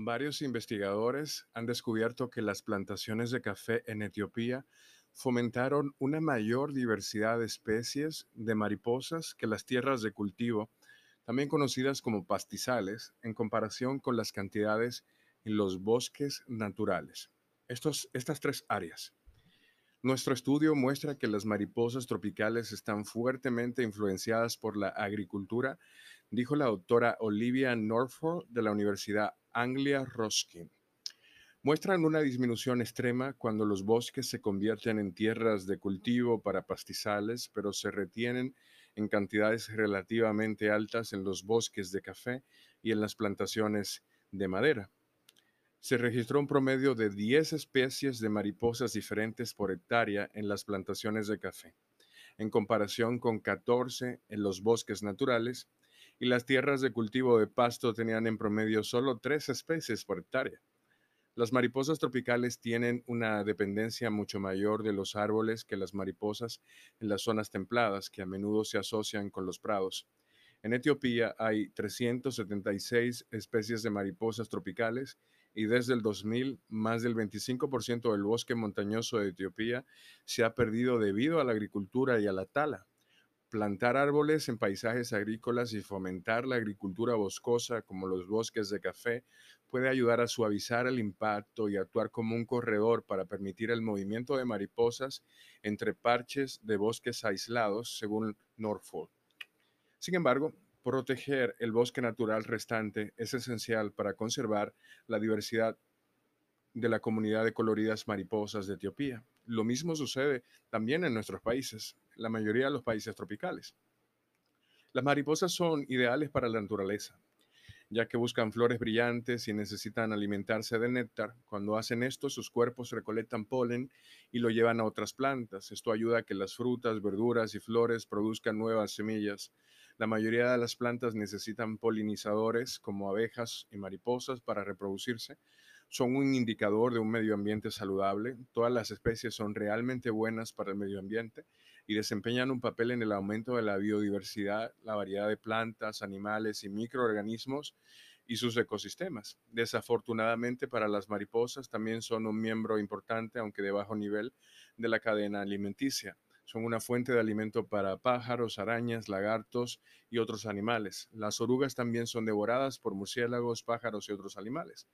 Varios investigadores han descubierto que las plantaciones de café en Etiopía fomentaron una mayor diversidad de especies de mariposas que las tierras de cultivo, también conocidas como pastizales, en comparación con las cantidades en los bosques naturales. Estos, estas tres áreas. Nuestro estudio muestra que las mariposas tropicales están fuertemente influenciadas por la agricultura, dijo la doctora Olivia Norfolk de la Universidad Anglia Ruskin. Muestran una disminución extrema cuando los bosques se convierten en tierras de cultivo para pastizales, pero se retienen en cantidades relativamente altas en los bosques de café y en las plantaciones de madera. Se registró un promedio de 10 especies de mariposas diferentes por hectárea en las plantaciones de café, en comparación con 14 en los bosques naturales, y las tierras de cultivo de pasto tenían en promedio solo 3 especies por hectárea. Las mariposas tropicales tienen una dependencia mucho mayor de los árboles que las mariposas en las zonas templadas, que a menudo se asocian con los prados. En Etiopía hay 376 especies de mariposas tropicales y desde el 2000 más del 25% del bosque montañoso de Etiopía se ha perdido debido a la agricultura y a la tala. Plantar árboles en paisajes agrícolas y fomentar la agricultura boscosa como los bosques de café puede ayudar a suavizar el impacto y actuar como un corredor para permitir el movimiento de mariposas entre parches de bosques aislados, según Norfolk. Sin embargo, proteger el bosque natural restante es esencial para conservar la diversidad de la comunidad de coloridas mariposas de Etiopía. Lo mismo sucede también en nuestros países, la mayoría de los países tropicales. Las mariposas son ideales para la naturaleza, ya que buscan flores brillantes y necesitan alimentarse de néctar. Cuando hacen esto, sus cuerpos recolectan polen y lo llevan a otras plantas. Esto ayuda a que las frutas, verduras y flores produzcan nuevas semillas. La mayoría de las plantas necesitan polinizadores como abejas y mariposas para reproducirse. Son un indicador de un medio ambiente saludable. Todas las especies son realmente buenas para el medio ambiente y desempeñan un papel en el aumento de la biodiversidad, la variedad de plantas, animales y microorganismos y sus ecosistemas. Desafortunadamente para las mariposas también son un miembro importante, aunque de bajo nivel, de la cadena alimenticia. Son una fuente de alimento para pájaros, arañas, lagartos y otros animales. Las orugas también son devoradas por murciélagos, pájaros y otros animales.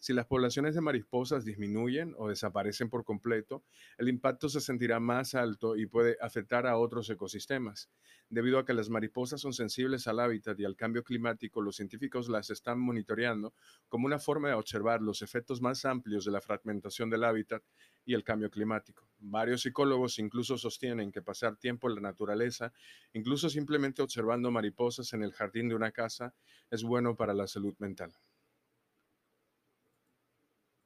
Si las poblaciones de mariposas disminuyen o desaparecen por completo, el impacto se sentirá más alto y puede afectar a otros ecosistemas. Debido a que las mariposas son sensibles al hábitat y al cambio climático, los científicos las están monitoreando como una forma de observar los efectos más amplios de la fragmentación del hábitat y el cambio climático. Varios psicólogos incluso sostienen que pasar tiempo en la naturaleza, incluso simplemente observando mariposas en el jardín de una casa, es bueno para la salud mental.